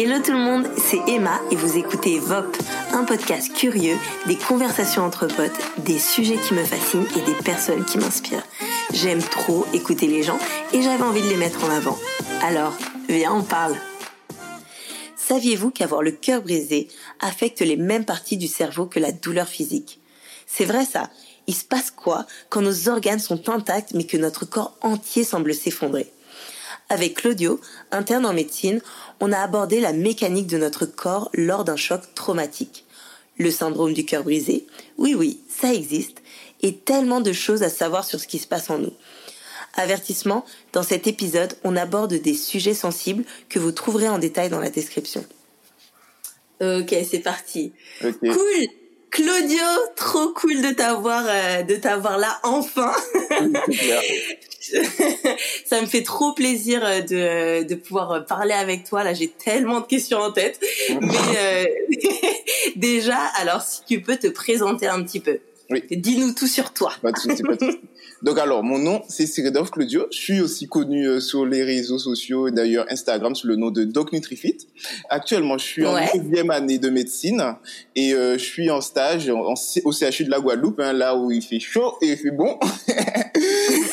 Hello tout le monde, c'est Emma et vous écoutez VOP, un podcast curieux, des conversations entre potes, des sujets qui me fascinent et des personnes qui m'inspirent. J'aime trop écouter les gens et j'avais envie de les mettre en avant. Alors, viens, on parle. Saviez-vous qu'avoir le cœur brisé affecte les mêmes parties du cerveau que la douleur physique? C'est vrai ça. Il se passe quoi quand nos organes sont intacts mais que notre corps entier semble s'effondrer? Avec Claudio, interne en médecine, on a abordé la mécanique de notre corps lors d'un choc traumatique. Le syndrome du cœur brisé, oui oui, ça existe, et tellement de choses à savoir sur ce qui se passe en nous. Avertissement, dans cet épisode, on aborde des sujets sensibles que vous trouverez en détail dans la description. Ok, c'est parti. Cool Claudio, trop cool de t'avoir euh, de t'avoir là enfin. ça me fait trop plaisir euh, de, de pouvoir parler avec toi. Là, j'ai tellement de questions en tête. Mais euh, déjà, alors si tu peux te présenter un petit peu. Oui. Dis-nous tout sur toi. Pas de pas de. Donc alors, mon nom, c'est Cyridov Claudio. Je suis aussi connu euh, sur les réseaux sociaux, d'ailleurs Instagram, sous le nom de Doc Nutrifit. Actuellement, je suis en deuxième année de médecine et euh, je suis en stage en, au CHU de la Guadeloupe, hein, là où il fait chaud et il fait bon. et,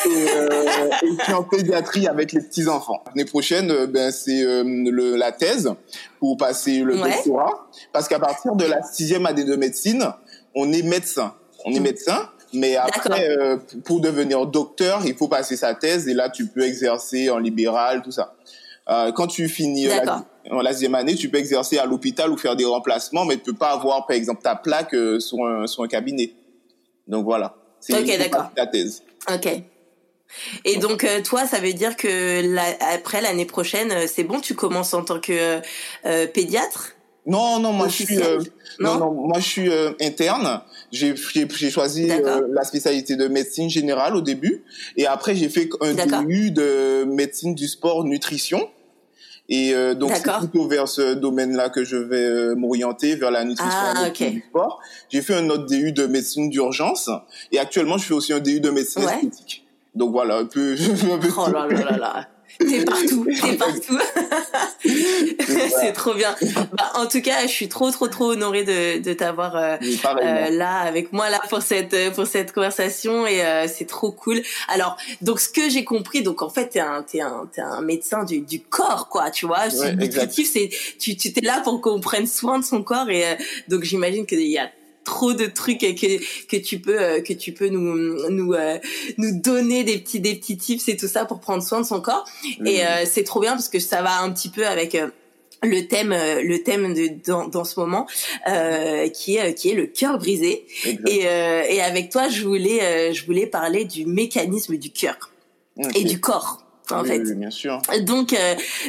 euh, et, je suis en pédiatrie avec les petits-enfants. L'année prochaine, euh, ben, c'est le, la thèse pour passer le doctorat. Parce qu'à partir de la sixième année de médecine, on est médecin. On est mm. médecin mais après, euh, pour devenir docteur, il faut passer sa thèse et là, tu peux exercer en libéral, tout ça. Euh, quand tu finis la, en la deuxième année, tu peux exercer à l'hôpital ou faire des remplacements, mais tu peux pas avoir, par exemple, ta plaque euh, sur, un, sur un cabinet. Donc voilà. Ok, d'accord. Ta thèse. Ok. Et donc toi, ça veut dire que la, après l'année prochaine, c'est bon, tu commences en tant que pédiatre? Non, non, moi je suis euh, non, non, moi je suis euh, interne. J'ai j'ai choisi euh, la spécialité de médecine générale au début et après j'ai fait un DU de médecine du sport nutrition. Et donc c'est plutôt vers ce domaine-là que je vais m'orienter vers la nutrition ah, et du sport. J'ai fait un autre DU de médecine d'urgence et actuellement je fais aussi un DU de médecine esthétique. Donc voilà, un peu, un peu Oh là là là là. T'es partout, t'es partout. c'est trop bien. Bah, en tout cas, je suis trop, trop, trop honorée de, de t'avoir euh, euh, là avec moi là pour cette pour cette conversation et euh, c'est trop cool. Alors, donc ce que j'ai compris, donc en fait, t'es un t'es un t'es un médecin du, du corps, quoi, tu vois. Ouais, c'est tu tu t'es là pour qu'on prenne soin de son corps et donc j'imagine qu'il y a trop de trucs que que tu peux euh, que tu peux nous nous euh, nous donner des petits des petits tips et tout ça pour prendre soin de son corps. Et euh, c'est trop bien parce que ça va un petit peu avec le thème le thème de dans, dans ce moment euh, qui est qui est le cœur brisé. Et et avec toi je voulais je voulais parler du mécanisme du cœur et du corps en fait. bien sûr. Donc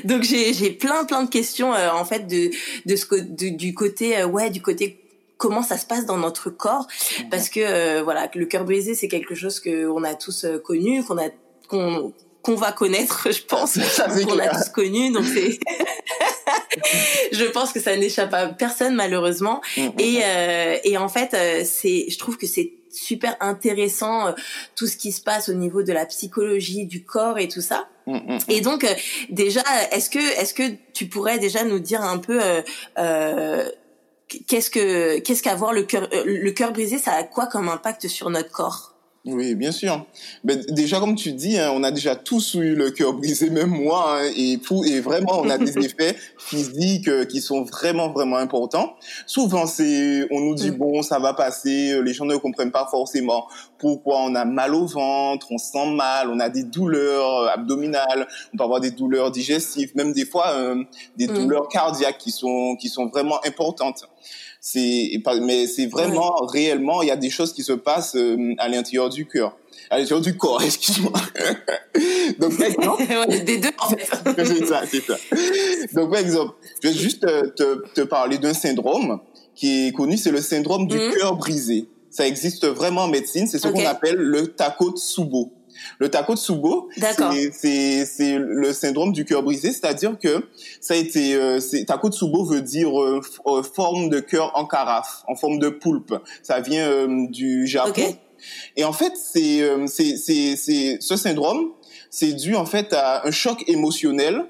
donc j'ai j'ai plein plein de questions en fait de de ce du côté ouais du côté comment ça se passe dans notre corps. Parce que euh, voilà le cœur brisé c'est quelque chose que on a tous euh, connu qu'on a qu'on qu'on va connaître je pense. Qu'on a tous connu donc c'est je pense que ça n'échappe à personne malheureusement. Et euh, et en fait c'est je trouve que c'est super intéressant tout ce qui se passe au niveau de la psychologie du corps et tout ça. Mhm, et donc déjà est-ce que est-ce que tu pourrais déjà nous dire un peu euh, qu'est-ce que qu'est-ce qu'avoir le cœur euh, le cœur brisé ça a quoi comme impact sur notre corps? Oui, bien sûr. Mais déjà, comme tu dis, hein, on a déjà tous eu le cœur brisé, même moi, hein, et, pour, et vraiment, on a des effets physiques euh, qui sont vraiment, vraiment importants. Souvent, c'est, on nous dit, mm. bon, ça va passer, euh, les gens ne comprennent pas forcément pourquoi on a mal au ventre, on sent mal, on a des douleurs abdominales, on peut avoir des douleurs digestives, même des fois, des mm. douleurs cardiaques qui sont, qui sont vraiment importantes c'est mais c'est vraiment réellement il y a des choses qui se passent euh, à l'intérieur du cœur. À l'intérieur du corps excuse-moi. Donc par exemple des deux en fait. C'est ça c'est ça. Donc par exemple je vais juste te, te, parler d'un syndrome qui est connu c'est le syndrome du mmh. cœur brisé. Ça existe vraiment en médecine c'est ce qu'on appelle le Takotsubo le Takotsubo, c'est c'est le syndrome du cœur brisé, c'est-à-dire que ça a été euh, Takotsubo veut dire euh, euh, forme de cœur en carafe, en forme de poulpe. Ça vient euh, du Japon. Et en fait, c'est c'est c'est ce syndrome, c'est dû en fait à un choc émotionnel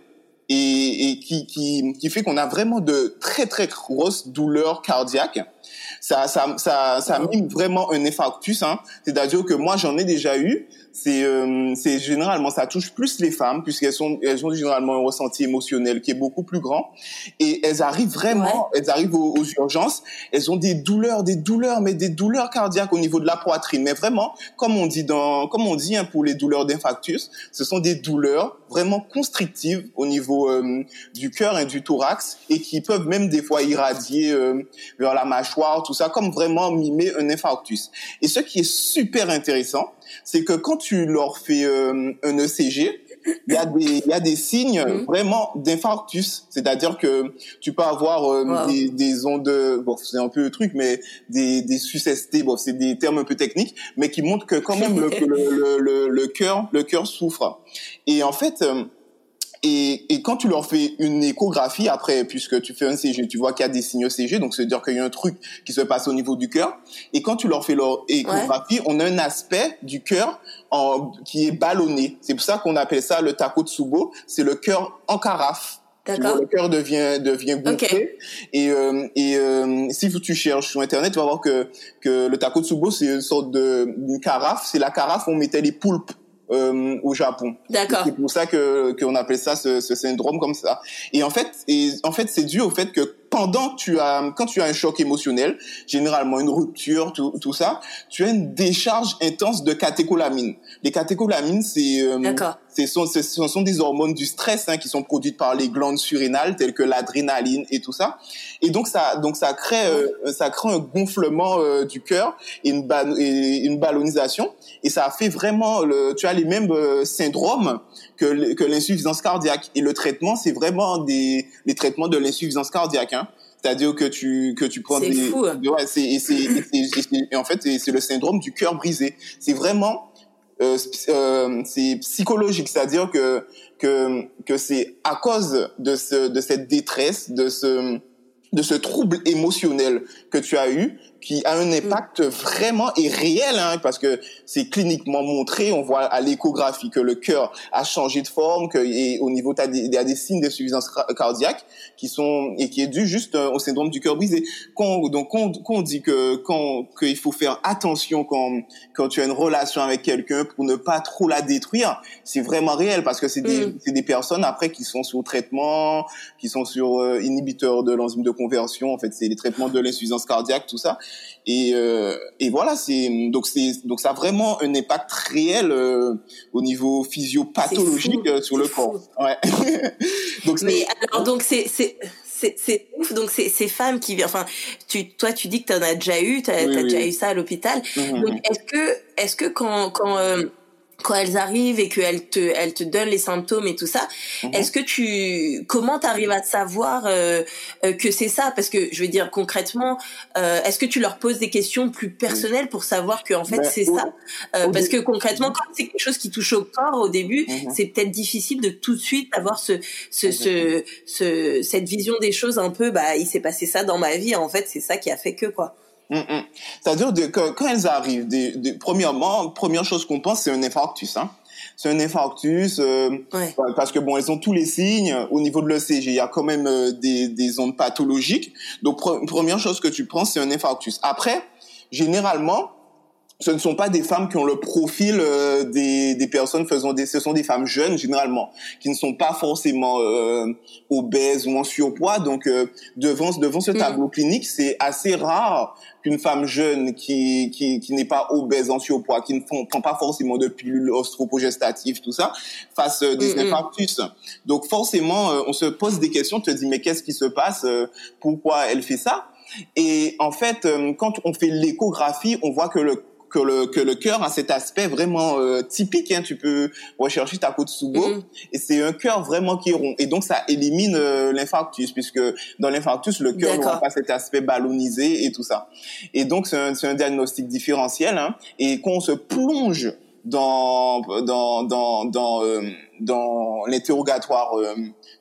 et, et qui, qui, qui fait qu'on a vraiment de très très grosses douleurs cardiaques ça, ça, ça, ça mime vraiment un infarctus. Hein. C'est-à-dire que moi, j'en ai déjà eu. C'est, euh, c'est généralement, ça touche plus les femmes puisqu'elles sont, elles ont généralement un ressenti émotionnel qui est beaucoup plus grand. Et elles arrivent vraiment, elles arrivent aux, urgences. Elles ont des douleurs, des douleurs, mais des douleurs cardiaques au niveau de la poitrine. Mais vraiment, comme on dit dans, comme on dit hein, pour les douleurs d'infarctus, ce sont des douleurs vraiment constrictives au niveau euh, du cœur et du thorax et qui peuvent même des fois irradier euh, vers la mâchoire, tout ça, comme vraiment mimer un infarctus. Et ce qui est super intéressant, c'est que quand tu leur fais euh, un ECG, il y a des il y a des signes mhm. vraiment d'infarctus. C'est-à-dire que tu peux avoir euh, des, des ondes bon c'est un peu le truc mais des des bon c'est des termes un peu techniques mais qui montrent que quand même le le le, le cœur le cœur souffre. Et en fait euh, et, et, quand tu leur fais une échographie après, puisque tu fais un CG, tu vois qu'il y a des signaux CG, donc c'est-à-dire qu'il y a un truc qui se passe au niveau du cœur. Et quand tu leur fais leur échographie, on a un aspect du cœur en, qui est ballonné. C'est pour ça qu'on appelle ça le takotsubo. C'est le cœur en carafe. D'accord. Le cœur devient devient gonflé et euh, et euh, si tu cherches sur internet, tu vas voir que que le takotsubo c'est une sorte de une carafe. C'est la carafe où on mettait les poulpes euh, au Japon. D'accord. C'est pour ça que qu'on appelle ça ce, ce, syndrome comme ça. Et en fait, et en fait, c'est dû au fait que pendant tu as quand tu as un choc émotionnel, généralement une rupture, tout, tout ça, tu as une décharge intense de catécholamines. Les catécholamines, c'est euh, ce sont, ce sont des hormones du stress hein, qui sont produites par les glandes surrénales telles que l'adrénaline et tout ça. Et donc ça, donc ça crée, euh, ça crée un gonflement euh, du cœur et une, et une ballonisation. Et ça fait vraiment, le, tu as les mêmes euh, syndromes que, que l'insuffisance cardiaque. Et le traitement, c'est vraiment des les traitements de l'insuffisance cardiaque. Hein. C'est-à-dire que tu que tu prends des fou. ouais, c'est et c'est en fait c'est le syndrome du cœur brisé. C'est vraiment c'est psychologique, c'est-à-dire que que que c'est à cause de ce de cette détresse, de ce de ce trouble émotionnel que tu as eu qui a un impact vraiment et réel, hein, parce que c'est cliniquement montré. On voit à l'échographie que le cœur a changé de forme, que et au niveau il y a des signes d'insuffisance cardiaque qui sont et qui est dû juste euh, au syndrome du cœur brisé. Quand, donc quand, on dit que quand qu'il faut faire attention quand quand tu as une relation avec quelqu'un pour ne pas trop la détruire, c'est vraiment réel parce que c'est des mm. c'est des personnes après qui sont sous traitement, qui sont sur euh, inhibiteurs de l'enzyme de conversion. En fait, c'est les traitements de l'insuffisance cardiaque, tout ça. Et, euh, et voilà, c'est donc c'est donc ça a vraiment un impact réel euh, au niveau physiopathologique euh, sur le corps. Ouais. donc mais alors donc c'est c'est c'est ouf donc c'est ces femmes qui enfin tu toi tu dis que tu en as déjà eu tu as, déjà eu ça à l'hôpital mm-hmm. donc est-ce que est-ce que quand quand quand elles arrivent et qu'elles te, elles te donnent les symptômes et tout ça, mhm. est-ce que tu, comment t'arrives à savoir euh, euh, que c'est ça? Parce que je veux dire concrètement, euh, est-ce que tu leur poses des questions plus personnelles pour savoir que en fait ben, c'est ça? Parce que concrètement, quand c'est quelque chose qui touche au corps au début, mhm. c'est peut-être difficile de tout de suite avoir ce, ce, ce, ce, cette vision des choses un peu. Bah, il s'est passé ça dans ma vie. En fait, c'est ça qui a fait que quoi. Mm, mm. C'est-à-dire que quand elles arrivent, premièrement, première chose qu'on pense, c'est un infarctus. Hein. C'est un infarctus euh, parce que bon, elles ont tous les signes au niveau de l'ECG. Il y a quand même euh, des, des ondes pathologiques. Donc première chose que tu prends, c'est un infarctus. Après, généralement, ce ne sont pas des femmes qui ont le profil euh, des, des personnes faisant des ce sont des femmes jeunes généralement qui ne sont pas forcément euh, obèses ou en surpoids donc euh, devant devant ce mm. tableau clinique c'est assez rare qu'une femme jeune qui qui, qui n'est pas obèse en surpoids qui ne font, prend pas forcément de pilules ostropogestatives tout ça fasse des mm, mm. infarctus donc forcément on se pose des questions tu te dis mais qu'est-ce qui se passe pourquoi elle fait ça? Et en fait quand on fait l'échographie on voit que le que le que le cœur a cet aspect vraiment euh, typique. Hein, tu peux rechercher ta côte sous mm et c'est un cœur vraiment qui est rond. Et donc ça élimine euh, l'infarctus puisque dans l'infarctus le cœur n'a pas cet aspect ballonisé et tout ça. Et donc c'est un, un diagnostic différentiel. Hein, et quand on se plonge dans dans dans dans euh, dans l'interrogatoire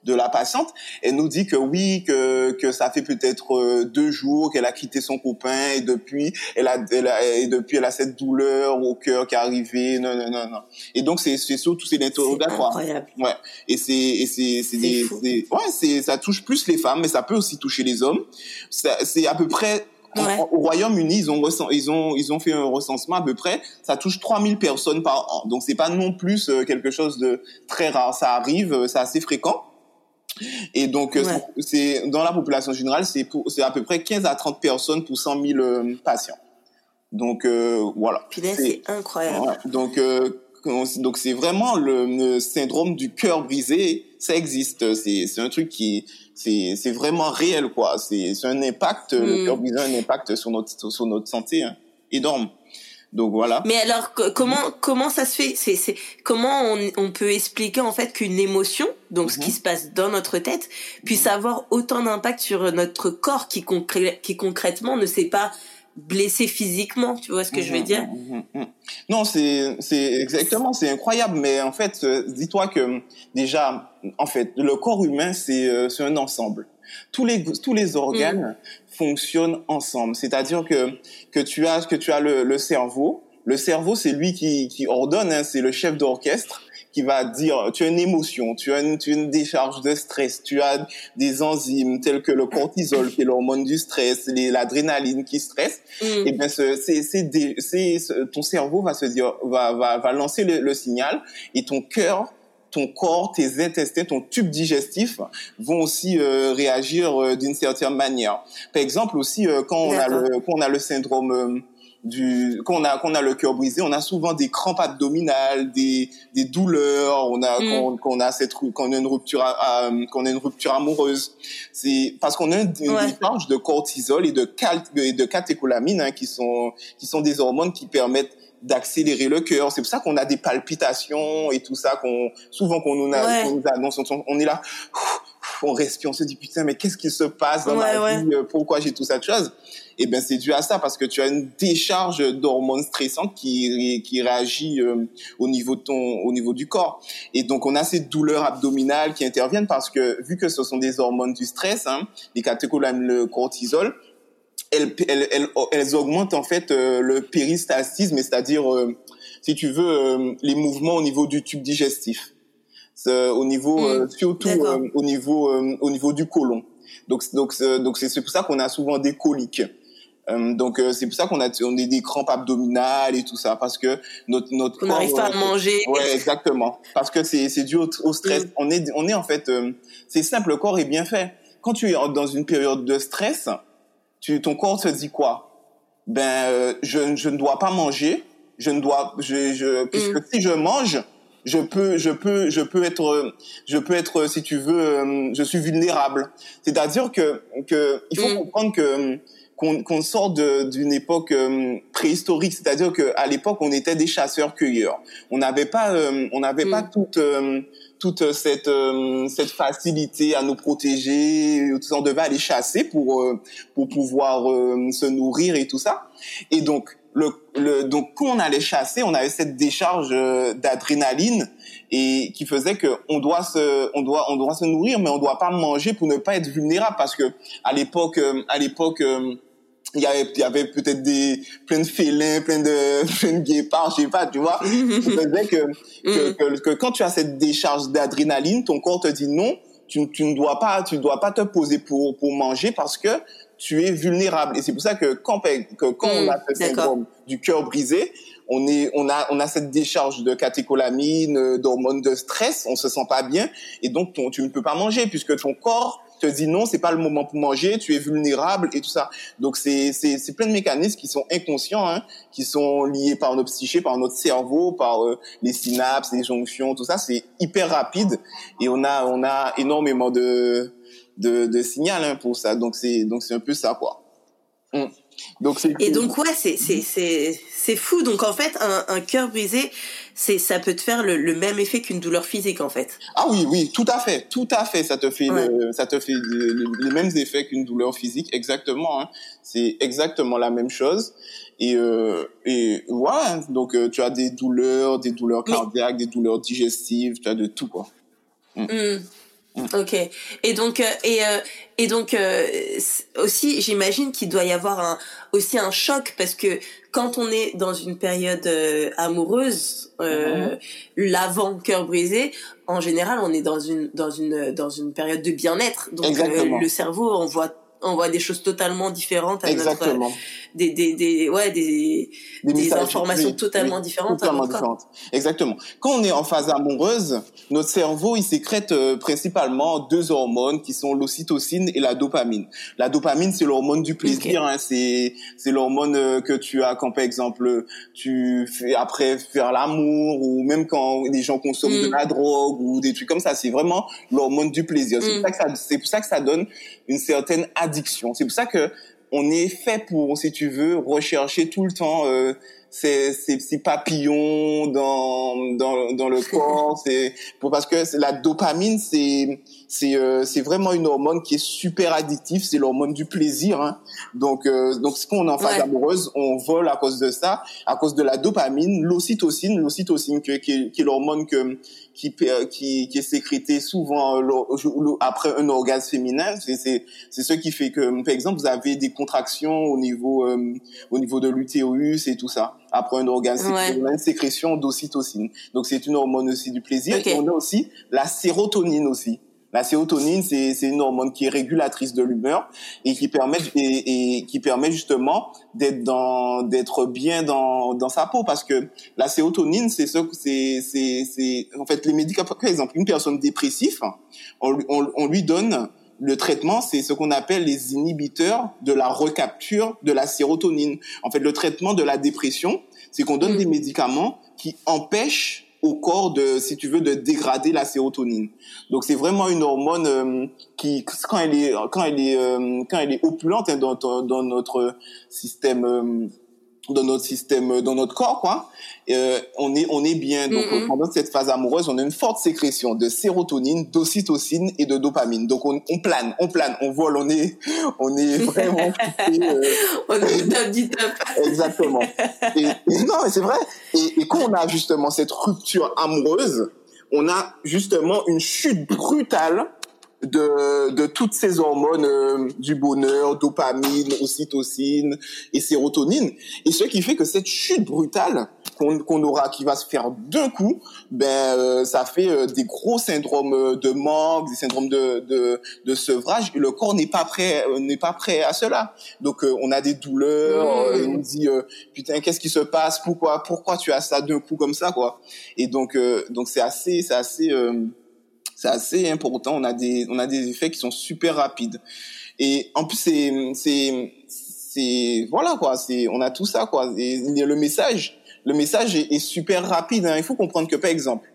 de la patiente, elle nous dit que oui, que que ça fait peut-être euh, deux jours qu'elle a quitté son copain et depuis elle a, elle a et depuis elle a cette douleur au cœur qui est arrivée. Non non non non. Et donc c'est c'est surtout c'est l'interrogatoire. Ouais. Et c'est et c'est c'est des, des ouais c'est ça touche plus les femmes, mais ça peut aussi toucher les hommes. C'est à peu près au Royaume-Uni, ils ont, ils ont, ils ont fait un recensement à peu près. Ça touche 3000 personnes par an. Donc c'est pas non plus euh, quelque chose de très rare. Ça arrive, euh, c'est assez fréquent. Et donc, euh, c'est dans la population générale, c'est c'est à peu près 15 à 30 personnes pour 100 000 patients. Donc voilà. c'est incroyable. Donc donc c'est vraiment le, syndrome du cœur brisé, ça existe. C'est c'est un truc qui c'est c'est vraiment réel quoi. C'est c'est un impact le mm. cœur brisé a un impact sur notre sur notre santé hein, énorme. Donc voilà. Mais alors comment comment ça se fait? C'est c'est comment on, on peut expliquer en fait qu'une émotion, donc ce qui mm-hmm. se passe dans notre tête, puisse avoir autant d'impact sur notre corps qui qui concrètement ne sait pas blessé physiquement, tu vois ce que je veux mhm, dire? mhm, mhm, Non, c'est c'est exactement, c'est incroyable, mais en fait, euh, dis-toi que déjà, en fait, le corps humain c'est euh, c'est un ensemble. Tous les tous les organes fonctionnent ensemble, c'est-à-dire que que tu as que tu as le, le cerveau, le cerveau c'est lui qui qui ordonne, hein, c'est le chef d'orchestre qui va dire, tu as une émotion, tu as une, tu as une décharge de stress, tu as des enzymes telles que le cortisol, qui est l'hormone du stress, l'adrénaline qui stresse, mm. et bien c'est, c'est, ton cerveau va se dire, va, va, va lancer le, signal et ton cœur ton corps, tes intestins, ton tube digestif vont aussi euh, réagir euh, d'une certaine manière. Par exemple aussi euh, quand on a le quand on a le syndrome du qu'on a qu'on a le cœur brisé, on a souvent des crampes abdominales, des des douleurs, on a mm. qu'on a cette qu'on a une rupture qu'on a une rupture amoureuse. C'est parce qu'on a une, décharge de cortisol et de cal, et de catécholamine hein, qui sont qui sont des hormones qui permettent d'accélérer le cœur. C'est pour ça qu'on a des palpitations et tout ça qu'on souvent qu'on nous, annonce, on est là on respire, on se dit putain mais qu'est-ce qui se passe dans ma vie Pourquoi j'ai tout ça de choses eh ben c'est dû à ça parce que tu as une décharge d'hormones stressantes qui qui réagit euh, au niveau de ton au niveau du corps. Et donc on a ces douleurs abdominales qui interviennent parce que vu que ce sont des hormones du stress hein, les catécholamines le cortisol elles, elles, elles, elles, augmentent en fait euh, le péristaltisme, c'est-à-dire, euh, si tu veux, les mouvements au niveau du tube digestif, au niveau mmh. surtout au niveau au niveau du côlon. Donc donc donc c'est pour ça qu'on a souvent des coliques. Euh, donc euh, c'est pour ça qu'on a on a des crampes abdominales et tout ça parce que notre notre on n'arrive pas à manger. Ouais, exactement. Parce que c'est c'est dû au, stress. Mm. On est on est en fait euh, c'est simple le corps est bien fait. Quand tu es dans une période de stress, tu ton corps se dit quoi? Ben je je ne dois pas manger, je ne dois je je puisque mm. si je mange je peux je peux je peux être je peux être si tu veux je suis vulnérable c'est-à-dire que que il faut mm. comprendre que qu'on sort d'une époque euh, préhistorique, c'est-à-dire qu'à l'époque on était des chasseurs-cueilleurs. On n'avait pas, euh, on n'avait pas mm. toute euh, toute cette cette facilité à nous protéger. On devait aller chasser pour pour pouvoir se nourrir et tout ça. Et donc le, le donc quand on allait chasser, on avait cette décharge d'adrénaline et qui faisait que on doit se on doit on doit se nourrir mais on doit pas manger pour ne pas être vulnérable parce que à l'époque à l'époque il y avait, avait peut-être des, plein de félins, plein de, plein de guépards, je sais pas, tu vois. Ça que, que, que, que, quand tu as cette décharge d'adrénaline, ton corps te dit non, tu, tu ne dois pas, tu dois pas te poser pour, pour manger parce que tu es vulnérable. Et c'est pour ça que quand, que quand on a ce syndrome du cœur brisé, on est, on a, on a cette décharge de catécholamine, d'hormones de stress, on se sent pas bien, et donc ton, tu ne peux pas manger puisque ton corps te dit non, c'est pas le moment pour manger, tu es vulnérable et tout ça. Donc c'est c'est c'est plein de mécanismes qui sont inconscients, hein, qui sont liés par notre psyché, par notre cerveau, par euh, les synapses, les jonctions, tout ça. C'est hyper rapide et on a on a énormément de de, de signal hein, pour ça. Donc c'est donc c'est un peu ça quoi. Mm. Donc et donc ouais, c'est c'est c'est c'est fou. Donc en fait, un, un cœur brisé, c'est ça peut te faire le, le même effet qu'une douleur physique en fait. Ah oui oui, tout à fait, tout à fait. Ça te fait ça te fait les mêmes effets qu'une douleur physique, exactement. Hein. C'est exactement la même chose. Et euh, et voilà. Donc euh, tu as des douleurs, des douleurs cardiaques, des douleurs digestives, tu as de tout quoi. Mm. Mm. Ok. Et donc euh, et euh, et donc euh, aussi j'imagine qu'il doit y avoir un aussi un choc parce que quand on est dans une période amoureuse mm-hmm. l'avant cœur brisé en général on est dans une dans une dans une période de bien-être donc le cerveau on voit on voit des choses totalement différentes à Exactement. Notre, des, des, des, ouais, des, des, informations totalement différentes. Totalement différentes. Exactement. Quand on est en phase amoureuse, notre cerveau, il sécrète euh, principalement deux hormones qui sont l'ocytocine et la dopamine. La dopamine, c'est l'hormone du plaisir. Hein, c'est c'est l'hormone euh, que tu as quand, par exemple, tu fais après faire l'amour ou même quand les gens consomment de mm. la drogue ou des trucs comme ça. C'est vraiment l'hormone du plaisir. C'est pour, mm. ça pour ça que ça donne une certaine addiction. C'est pour ça que on est fait pour, si tu veux, rechercher tout le temps euh, ces, ces petits papillons dans dans, dans le corps. c'est pour parce que la dopamine, c'est c'est euh, c'est vraiment une hormone qui est super addictive. C'est l'hormone du plaisir. Hein. Donc euh, donc ce qu'on est en phase amoureuse, on vole à cause de ça, à cause de la dopamine, l'ocytocine, l'ocytocine qui, qui, qui est l'hormone que qui, qui, qui est sécrété souvent euh, après un orgasme féminin. C'est ce qui fait que, par exemple, vous avez des contractions au niveau, euh, au niveau de l'utérus et tout ça. Après un orgasme, ouais. une sécrétion d'ocytocine. Donc c'est une hormone aussi du plaisir. Et on a aussi la sérotonine aussi. La sérotonine, c'est une hormone qui est régulatrice de l'humeur et qui permet et, et qui permet justement d'être dans d'être bien dans dans sa peau parce que la sérotonine, c'est ce c'est c'est c'est en fait les médicaments par exemple une personne dépressive, on, on, on lui donne le traitement, c'est ce qu'on appelle les inhibiteurs de la recapture de la sérotonine. En fait, le traitement de la dépression, c'est qu'on donne mm. des médicaments qui empêchent au corps de, si tu veux, de dégrader la sérotonine. Donc c'est vraiment une hormone euh, qui, quand elle est, quand elle est, euh, quand elle est opulente hein, dans, dans notre système euh, dans notre système, dans notre corps, quoi. Euh, on est, on est bien. Donc pendant cette phase amoureuse, on a une forte sécrétion de sérotonine, d'ocytocine et de dopamine. Donc on, on, plane, on plane, on vole, on est, on est vraiment. euh... on est top du top. Exactement. Et, non, mais c'est vrai. Et, et quand on a justement cette rupture amoureuse, on a justement une chute brutale de, de toutes ces hormones euh, du bonheur, dopamine, ocytocine et sérotonine. Et ce qui fait que cette chute brutale qu'on aura, qui va se faire d'un coup, ben euh, ça fait euh, des gros syndromes de manque, des syndromes de, de, de sevrage. Et le corps n'est pas prêt, n'est pas prêt à cela. Donc on a des douleurs. Mmh. on dit putain qu'est-ce qui se passe? Pourquoi pourquoi tu as ça d'un coup comme ça quoi? Et donc donc c'est assez c'est assez c'est assez important. On a des, on a des effets qui sont super rapides. Et en plus, c'est, c'est, c'est, voilà quoi. C'est, on a tout ça quoi. Et le message, le message est, super rapide. Hein. Il faut comprendre que par exemple,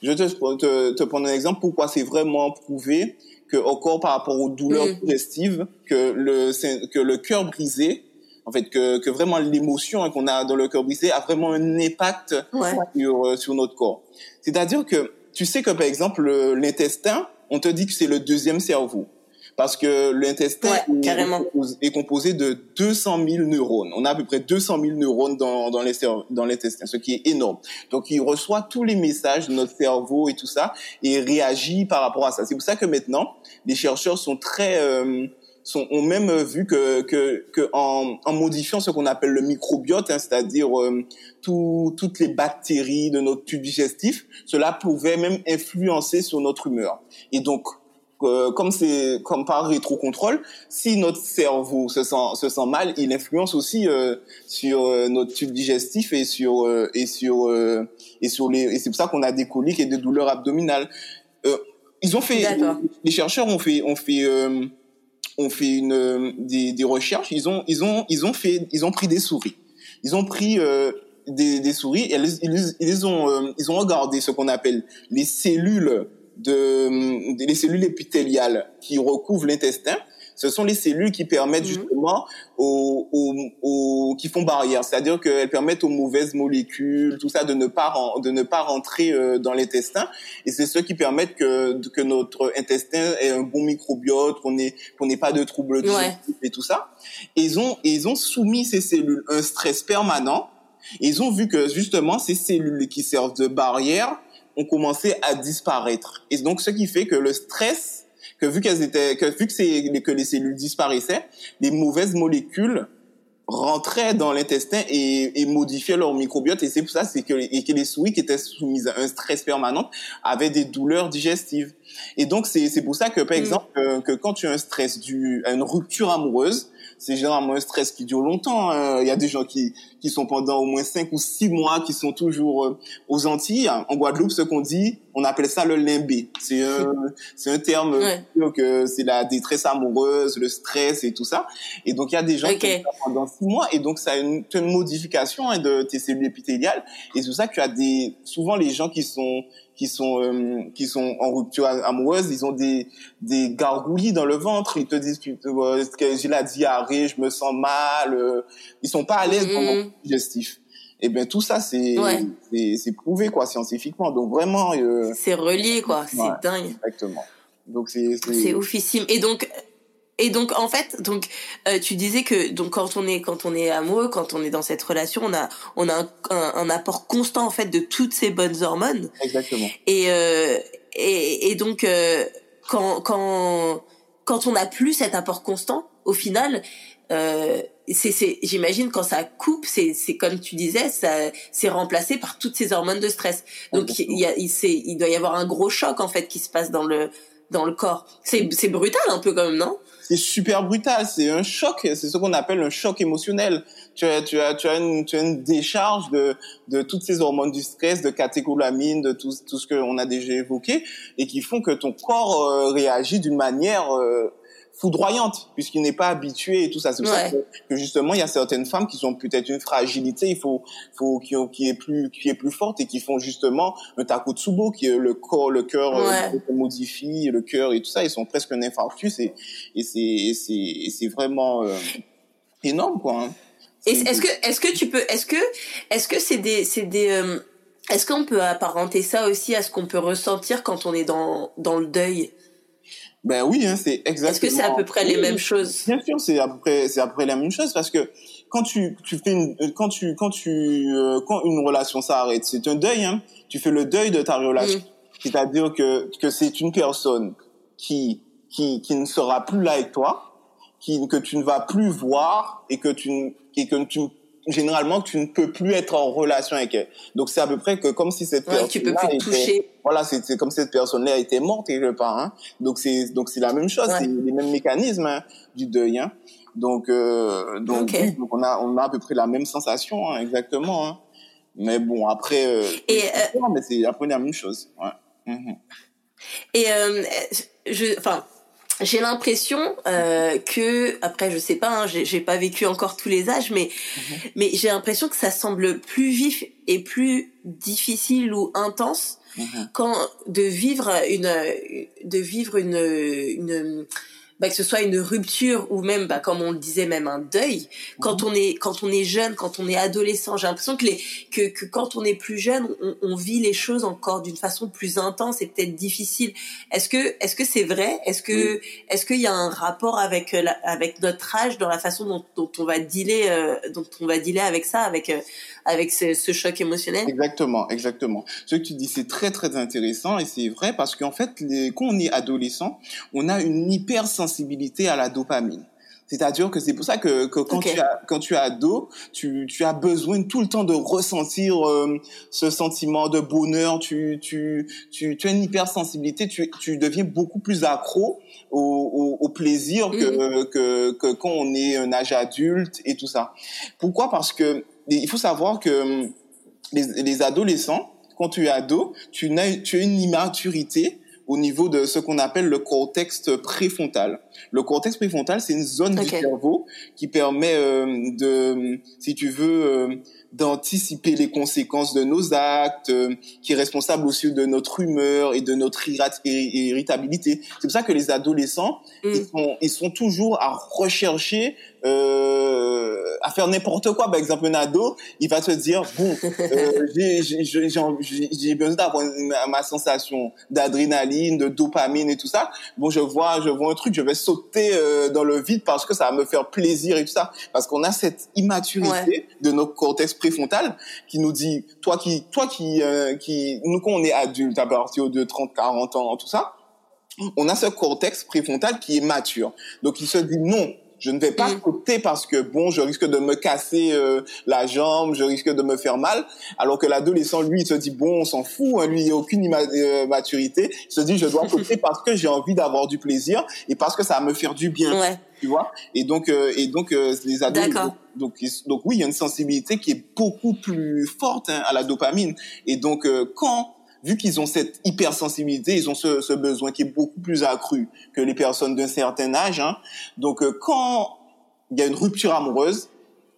je te, te, te prendre un exemple. Pourquoi c'est vraiment prouvé que encore par rapport aux douleurs mm. digestives, que le, que le cœur brisé, en fait, que, que vraiment l'émotion hein, qu'on a dans le cœur brisé a vraiment un impact sur, sur notre corps. C'est-à-dire que tu sais que par exemple l'intestin, on te dit que c'est le deuxième cerveau parce que l'intestin est, composé de 200 000 neurones. On a à peu près 200 000 neurones dans, dans l'intestin, ce qui est énorme. Donc, il reçoit tous les messages de notre cerveau et tout ça et réagit par rapport à ça. C'est pour ça que maintenant, les chercheurs sont très... Euh, sont, ont même vu que, que, que en, en modifiant ce qu'on appelle le microbiote, hein, c'est-à-dire euh, toutes les bactéries de notre tube digestif, cela pouvait même influencer sur notre humeur. Et donc, euh, comme c'est comme par rétrocontrôle, si notre cerveau se sent se sent mal, il influence aussi euh, sur euh, notre tube digestif et sur et sur et sur les et c'est pour ça qu'on a des coliques et des douleurs abdominales. ils ont fait les chercheurs ont fait ont fait ont fait une, euh, des, des, recherches. Ils ont, ils ont, ils ont fait, ils ont pris des souris. Ils ont pris euh, des, des, souris et ils, ils, ils, ont, euh, ils ont regardé ce qu'on appelle les cellules de, les cellules épithéliales qui recouvrent l'intestin ce sont les cellules qui permettent mhm. justement aux, aux, aux, qui font barrière, c'est-à-dire qu'elles permettent aux mauvaises molécules, tout ça, de ne pas de ne pas rentrer euh, dans l'intestin. Et c'est ce qui permettent que que notre intestin ait un bon microbiote, qu'on ait qu'on n'ait pas de troubles et tout ça. Et ils ont ils ont soumis ces cellules un stress permanent. Et ils ont vu que justement ces cellules qui servent de barrière ont commencé à disparaître. Et donc ce qui fait que le stress que vu qu'elles étaient, que vu que c'est que les cellules disparaissaient, les mauvaises molécules rentraient dans l'intestin et, et modifiaient leur microbiote et c'est pour ça c'est que, et que les souris qui étaient soumises à un stress permanent avaient des douleurs digestives et donc c'est c'est pour ça que par mm. exemple que, que, quand tu as un stress dû à une rupture amoureuse c'est généralement un stress qui dure longtemps. Hein. Il y a des gens qui, qui sont pendant au moins cinq ou six mois, qui sont toujours euh, aux Antilles. En Guadeloupe, ce qu'on dit, on appelle ça le limbé. C'est un, c'est un terme que c'est la détresse amoureuse, le stress et tout ça. Et donc il y a des gens qui sont pendant six mois et donc ça a une, une modification hein, de tes cellules épithéliales. Et c'est pour ça que tu as des, souvent les gens qui sont qui sont euh, qui sont en rupture amoureuse, ils ont des des gargouillis dans le ventre, ils te disent que j'ai la diarrhée, je me sens mal, euh, ils sont pas à l'aise dans le digestif. Et eh ben tout ça c'est c'est prouvé quoi scientifiquement. Donc vraiment euh, c'est relié quoi, c'est dingue. Exactement. Donc c'est c'est oufissime. Et donc et donc en fait, donc euh, tu disais que donc quand on est quand on est amoureux, quand on est dans cette relation, on a on a un, un, apport constant en fait de toutes ces bonnes hormones. Exactement. Et euh, et, et, donc quand quand quand on n'a plus cet apport constant, au final, euh, c'est, j'imagine quand ça coupe, c'est, c'est comme tu disais, ça, c'est remplacé par toutes ces hormones de stress. Donc il y a, il, c'est, il doit y avoir un gros choc en fait qui se passe dans le dans le corps. C'est, c'est brutal un peu quand même, non? C'est super brutal, c'est un choc, c'est ce qu'on appelle un choc émotionnel. Tu as, tu as, tu as une, tu as une décharge de, de toutes ces hormones du stress, de catécholamine, de tout, tout ce qu'on a déjà évoqué, et qui font que ton corps euh, réagit d'une manière euh, foudroyante puisqu'il n'est pas habitué et tout ça. C'est pour ça que, justement il y a certaines femmes qui ont peut-être une fragilité, il faut faut qui, qui est plus qui est plus forte et qui font justement un takotsubo qui est le corps le cœur euh, modifie le cœur et tout ça, ils sont presque un infarctus et et c'est c'est c'est vraiment euh, énorme quoi. Hein. Est-ce que est-ce que tu peux est-ce que est-ce que c'est des c'est des euh, est-ce qu'on peut apparenter ça aussi à ce qu'on peut ressentir quand on est dans dans le deuil? Ben oui, hein, c'est exactement. Est-ce que c'est à peu près les mêmes choses? Bien sûr, c'est à peu près, c'est à peu près la même chose parce que quand tu, tu fais une, quand tu, quand tu, euh, quand une relation s'arrête, c'est un deuil. Hein, tu fais le deuil de ta relation, mm. c'est-à-dire que que c'est une personne qui, qui, qui ne sera plus là avec toi, qui que tu ne vas plus voir et que tu, et que tu généralement tu ne peux plus être en relation avec elle. Donc c'est à peu près que comme si cette personne tu peux plus toucher. Voilà, c'est comme si cette personne-là était morte quelque part. Hein. Donc c'est donc c'est la même chose, c'est les mêmes mécanismes hein, du deuil. Hein. Donc euh, donc, donc, on a on a à peu près la même sensation hein, exactement. Hein. Mais bon après euh, et euh, mais c'est après la même chose. Ouais. Mhm. Et euh, je enfin j'ai l'impression euh, que après je sais pas hein, j'ai pas vécu encore tous les âges mais mhm. mais j'ai l'impression que ça semble plus vif et plus difficile ou intense mhm. quand de vivre une de vivre une une bah, que ce soit une rupture ou même, bah, comme on le disait, même un deuil. Quand on est quand on est jeune, quand on est adolescent, j'ai l'impression que les que, que quand on est plus jeune, on, on vit les choses encore d'une façon plus intense et peut-être difficile. Est-ce que est-ce que c'est vrai? Est-ce que est-ce qu'il y a un rapport avec la, avec notre âge dans la façon dont, dont on va dealer euh, dont on va dealer avec ça, avec euh, avec ce, ce, choc émotionnel? Exactement, exactement. Ce que tu dis, c'est très très intéressant et c'est vrai parce qu'en fait, les, quand on est adolescent, on a une hypersensibilité à la dopamine. C'est-à-dire que c'est pour ça que, que quand, tu as, quand tu es ado, tu, tu as besoin tout le temps de ressentir euh, ce sentiment de bonheur. Tu, tu, tu, tu as une hypersensibilité. Tu, tu deviens beaucoup plus accro au, au, plaisir que, mm. que, que quand on est un âge adulte et tout ça. Pourquoi? Parce que il faut savoir que hum, les, les adolescents, quand tu es ado, tu, as, tu as une immaturité au niveau de ce qu'on appelle le cortex préfrontal. Le cortex préfrontal, c'est une zone du cerveau qui permet euh, de, si tu veux, euh, d'anticiper les conséquences de nos actes, euh, qui est responsable aussi de notre humeur et de notre irritabilité. C'est pour ça que les adolescents, mm. ils, sont, ils sont toujours à rechercher euh, à faire n'importe quoi. Par exemple, un ado, il va se dire bon, euh, j'ai besoin d'avoir ma sensation d'adrénaline, de dopamine et tout ça. Bon, je vois, je vois un truc, je vais sauter euh, dans le vide parce que ça va me faire plaisir et tout ça. Parce qu'on a cette immaturité de notre cortex préfrontal qui nous dit, toi qui, toi qui, euh, qui, nous quand on est adulte à partir de 30, 40 ans, tout ça, on a ce cortex préfrontal qui est mature. Donc il se dit non, je ne vais pas mm. sauter parce que bon, je risque de me casser euh, la jambe, je risque de me faire mal. Alors que l'adolescent, lui, il se dit bon, on s'en fout, hein, lui, il a aucune euh, maturité. Il se dit je dois sauter parce que j'ai envie d'avoir du plaisir et parce que ça va me faire du bien. Ouais. Tu vois? Et donc, euh, et donc les ados. Donc, donc oui, il y a une sensibilité qui est beaucoup plus forte hein, à la dopamine. Et donc quand vu qu'ils ont cette hypersensibilité, ils ont ce, ce, besoin qui est beaucoup plus accru que les personnes d'un certain âge. Hein. Donc, euh, quand il y a une rupture amoureuse,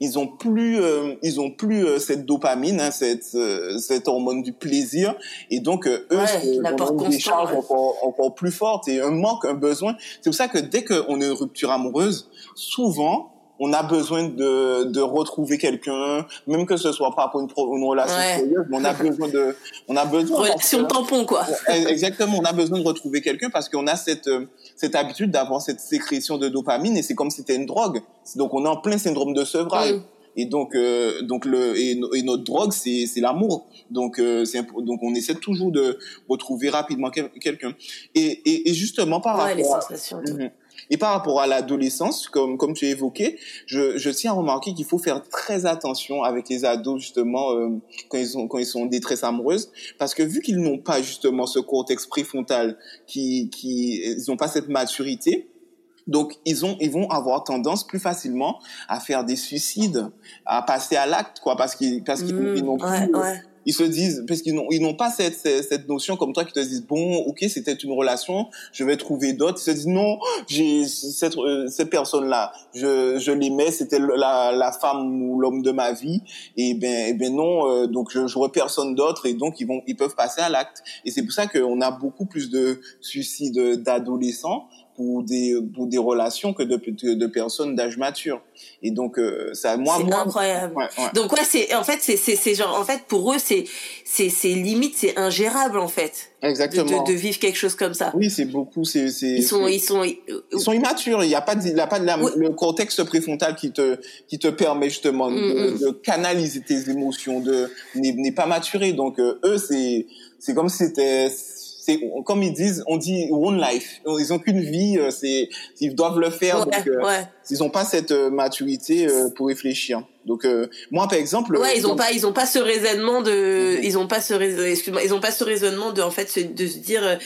ils ont plus, euh, ils ont plus euh, cette dopamine, hein, cette, cette hormone du plaisir, et donc eux, ont des charges encore, encore plus fortes et un manque, un besoin. C'est pour ça que dès qu'on a une rupture amoureuse, souvent on a besoin de, de retrouver quelqu'un, même que ce soit pas pour une, une relation sérieuse, mais on a besoin de, on a besoin. Relation tampon, quoi. Exactement, on a besoin de retrouver quelqu'un parce qu'on a cette, cette habitude d'avoir cette sécrétion de dopamine et c'est comme si c'était une drogue. Donc on est en plein syndrome de sevrage. Mm. Et donc, euh, donc le et, notre drogue, c'est c'est l'amour. Donc, euh, c'est donc on essaie toujours de retrouver rapidement quelqu'un. Et, et, et justement par ouais, rapport. Les sensations. Mhm. Et par rapport à l'adolescence, comme comme tu as évoqué, je, je tiens à remarquer qu'il faut faire très attention avec les ados justement euh, quand ils sont quand ils sont en détresse amoureuse, parce que vu qu'ils n'ont pas justement ce cortex préfrontal, qui qui ils n'ont pas cette maturité, donc ils ont ils vont avoir tendance plus facilement à faire des suicides, à passer à l'acte quoi, parce qu'ils parce qu'ils mmh, n'ont plus ils se disent parce qu'ils n'ont ils n'ont pas cette, cette, notion comme toi qui te disent bon ok c'était une relation je vais trouver d'autres. Ils se disent non j'ai cette euh, cette personne là je je l'aimais c'était la la femme ou l'homme de ma vie. Et ben et ben non euh, donc je j'aurai personne d'autre et donc ils vont ils peuvent passer à l'acte. Et c'est pour ça qu'on a beaucoup plus de suicides d'adolescents pour des pour des relations que de de, personnes d'âge mature. Et donc euh, ça moi c'est incroyable. donc ouais c'est en fait c'est c'est genre en fait pour eux c'est c'est c'est limite c'est ingérable en fait exactement. de, de, vivre quelque chose comme ça. Oui c'est beaucoup c'est ils sont ils sont ils sont immatures. Il y a pas de, il y a pas de le contexte préfrontal qui te qui te permet justement de, mm, mm. de, canaliser tes émotions de n'est pas maturé. Donc euh, eux c'est c'est comme si c'était c'est comme ils disent, on dit one life. Ils ont qu'une vie, euh, c'est ils doivent le faire. donc, euh, ils n'ont pas cette euh, maturité pour réfléchir. Donc moi par exemple. Ouais, ils ont pas ils ont pas ce raisonnement de mhm. ils ont pas ce excuse-moi ils ont pas ce raisonnement de en fait de se dire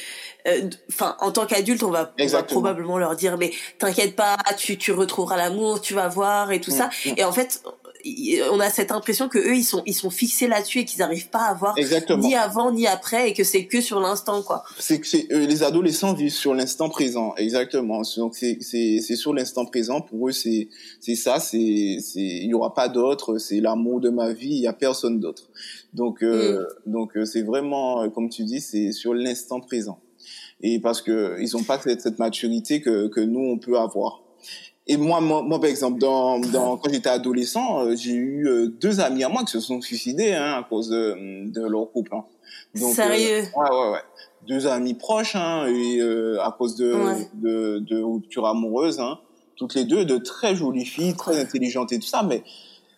enfin en tant qu'adulte on va, probablement leur dire mais t'inquiète pas tu tu retrouveras l'amour tu vas voir et tout ça mhm. et en fait on a cette impression que eux ils sont ils sont fixés là-dessus et qu'ils n'arrivent pas à voir ni avant ni après et que c'est que sur l'instant quoi. C'est que euh, les adolescents vivent sur l'instant présent exactement. Donc c'est c'est c'est sur l'instant présent pour eux c'est c'est ça c'est c'est il y aura pas d'autre c'est l'amour de ma vie il y a personne d'autre. Donc euh, mm. donc euh, c'est vraiment comme tu dis c'est sur l'instant présent et parce que ils ont pas cette, cette maturité que que nous on peut avoir. Et moi, moi, par exemple, dans, dans, quand j'étais adolescent, euh, j'ai eu euh, deux amis à moi qui se sont suicidés hein, à cause de, de leur couple. Hein. Donc, Sérieux? euh, Ouais, ouais, ouais. Deux amis proches, hein, et à cause de, de, de rupture amoureuse, hein. toutes les deux, de très jolies filles, très intelligentes et tout ça, mais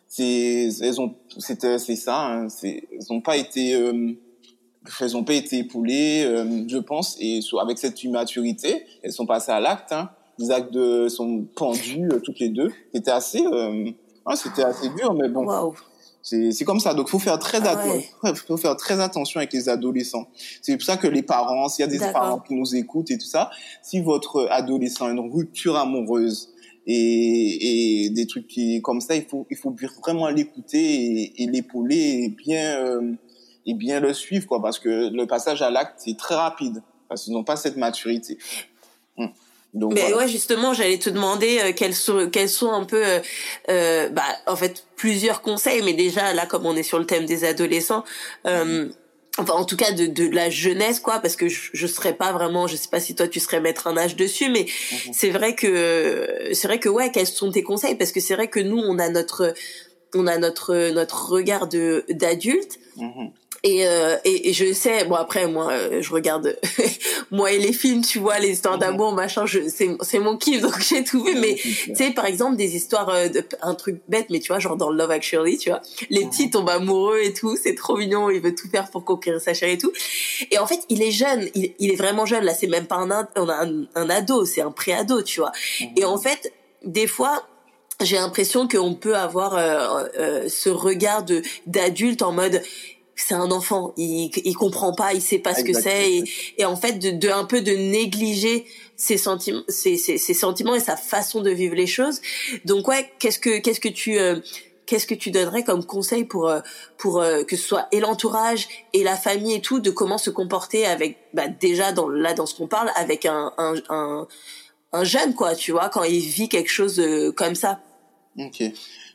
c'est, elles ont, c'est, c'est ça, hein, c'est, elles n'ont pas été, elles ont pas été époulées, je pense, et avec cette immaturité, elles sont passées à l'acte. Hein les actes de, sont pendus euh, toutes les deux. C'était assez, euh, c'était assez dur, mais bon. C'est comme ça. Donc, faut faire très ah faut faire très attention avec les adolescents. C'est pour ça que les parents, s'il y a des parents qui nous écoutent et tout ça, si votre adolescent a une rupture amoureuse et, et des trucs qui comme ça, il faut il faut vraiment l'écouter et, et l'épauler et bien euh, et bien le suivre quoi, parce que le passage à l'acte c'est très rapide. parce qu'ils n'ont pas cette maturité. Donc, mais ouais, justement, j'allais te demander euh, quels sont quels sont un peu, euh, euh, bah, en fait, plusieurs conseils. Mais déjà là, comme on est sur le thème des adolescents, euh, enfin en tout cas de, de la jeunesse quoi parce que je, je serais pas vraiment je sais pas si toi tu serais mettre un âge dessus mais mhm. c'est vrai que c'est vrai que ouais quels sont tes conseils? Parce que c'est vrai que nous on a notre on a notre notre regard de d'adulte mhm. Et, euh, et, et, je sais, bon après moi euh, je regarde moi et les films, tu vois, les histoires d'amour, machin, c'est c'est mon kiff donc j'ai tout vu. Mais tu sais par exemple des histoires, euh, de, un truc bête, mais tu vois genre dans Love Actually, tu vois, les petits tombent amoureux et tout, c'est trop mignon, il veut tout faire pour conquérir sa chérie et tout. Et en fait il est jeune, il, il est vraiment jeune. Là c'est même pas un on a un, un ado, c'est un pré-ado, tu vois. Et en fait des fois j'ai l'impression qu'on peut avoir euh, euh, ce regard de d'adulte en mode c'est un enfant, il, il comprend pas, il sait pas ce que c'est et, et, en fait de, de, un peu de négliger ses sentiments, ses, ses, ses, sentiments et sa façon de vivre les choses. Donc ouais, qu'est-ce que qu'est-ce que tu euh, qu'est-ce que tu donnerais comme conseil pour euh, pour euh, que ce soit et l'entourage et la famille et tout de comment se comporter avec bah déjà dans là dans ce qu'on parle avec un, un un, un jeune quoi, tu vois, quand il vit quelque chose comme ça? Ok.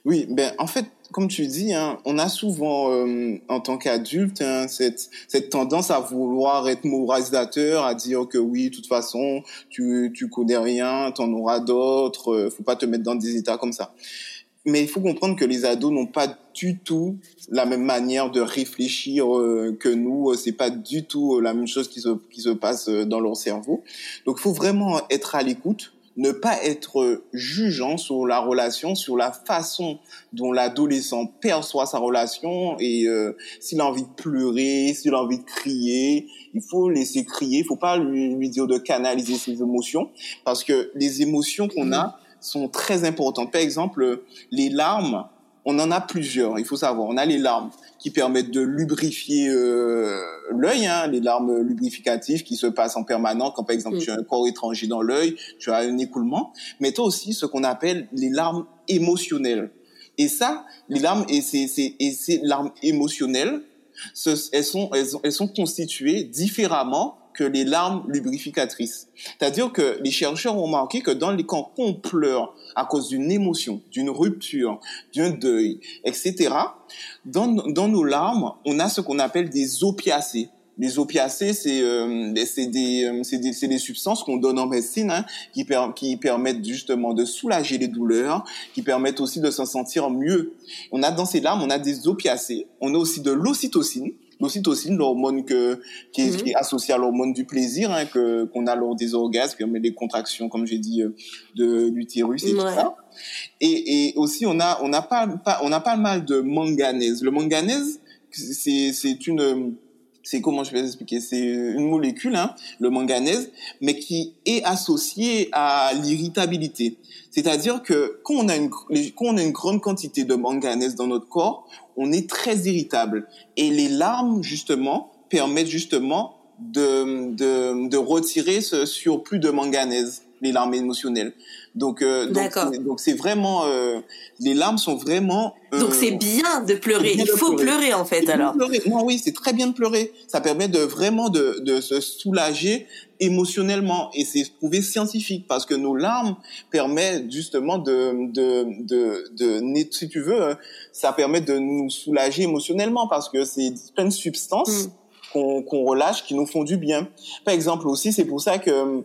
Oui, ben en fait comme tu dis, hein, on a souvent, euh, en tant qu'adulte, hein, cette, cette tendance à vouloir être moralisateur, à dire que oui, de toute façon, tu, tu connais rien, t'en auras d'autres, euh, faut pas te mettre dans des états comme ça. Mais il faut comprendre que les ados n'ont pas du tout la même manière de réfléchir euh, que nous. C'est pas du tout la même chose qui se, qui se passe dans leur cerveau. Donc, il faut vraiment être à l'écoute ne pas être jugeant sur la relation, sur la façon dont l'adolescent perçoit sa relation et euh, s'il a envie de pleurer, s'il a envie de crier, il faut laisser crier, il faut pas lui, lui dire de canaliser ses émotions parce que les émotions qu'on a sont très importantes. Par exemple, les larmes, on en a plusieurs, il faut savoir. On a les larmes qui permettent de lubrifier euh, l'œil, hein, les larmes lubrificatives qui se passent en permanence quand par exemple tu as un corps étranger dans l'œil, tu as un écoulement, mais toi aussi ce qu'on appelle les larmes émotionnelles. Et ça, les larmes et ces, larmes émotionnelles, elles sont, elles sont constituées différemment que les larmes lubrificatrices. C'est-à-dire que les chercheurs ont remarqué que dans les camps qu'on pleure à cause d'une émotion, d'une rupture, d'un deuil, etc., dans, dans nos larmes, on a ce qu'on appelle des opiacés. Les opiacés, c'est euh, des, euh, des, des substances qu'on donne en médecine hein, qui, qui permettent justement de soulager les douleurs, qui permettent aussi de s'en sentir mieux. On a dans ces larmes, on a des opiacés, on a aussi de l'ocytocine, l'ocytocine, l'hormone que, qui, est, qui est associée à l'hormone du plaisir, hein, que, qu'on a lors des orgasmes, mais des contractions, comme j'ai dit, euh, de l'utérus et tout ça. Et, et aussi, on a, on a pas, pas, on a pas mal de manganèse. Le manganèse, c'est, c'est une, c'est comment je vais expliquer, c'est une molécule, hein, le manganèse, mais qui est associée à l'irritabilité. C'est-à-dire que quand on a une, quand on a une grande quantité de manganèse dans notre corps, on est très irritable. Et les larmes, justement, permettent justement de, de, de retirer ce surplus de manganèse, les larmes émotionnelles. Donc, euh, donc, c'est vraiment, euh, les larmes sont vraiment. Euh, donc c'est bien de pleurer. Il faut pleurer. en fait alors. Pleurer. Non, oui, c'est très bien de pleurer. Ça permet de vraiment de, de se soulager émotionnellement et c'est prouvé scientifique parce que nos larmes permettent justement de de de, de, si tu veux, ça permet de nous soulager émotionnellement parce que c'est plein de substances. Mm. qu'on qu'on relâche qui nous font du bien. Par exemple aussi, c'est pour ça que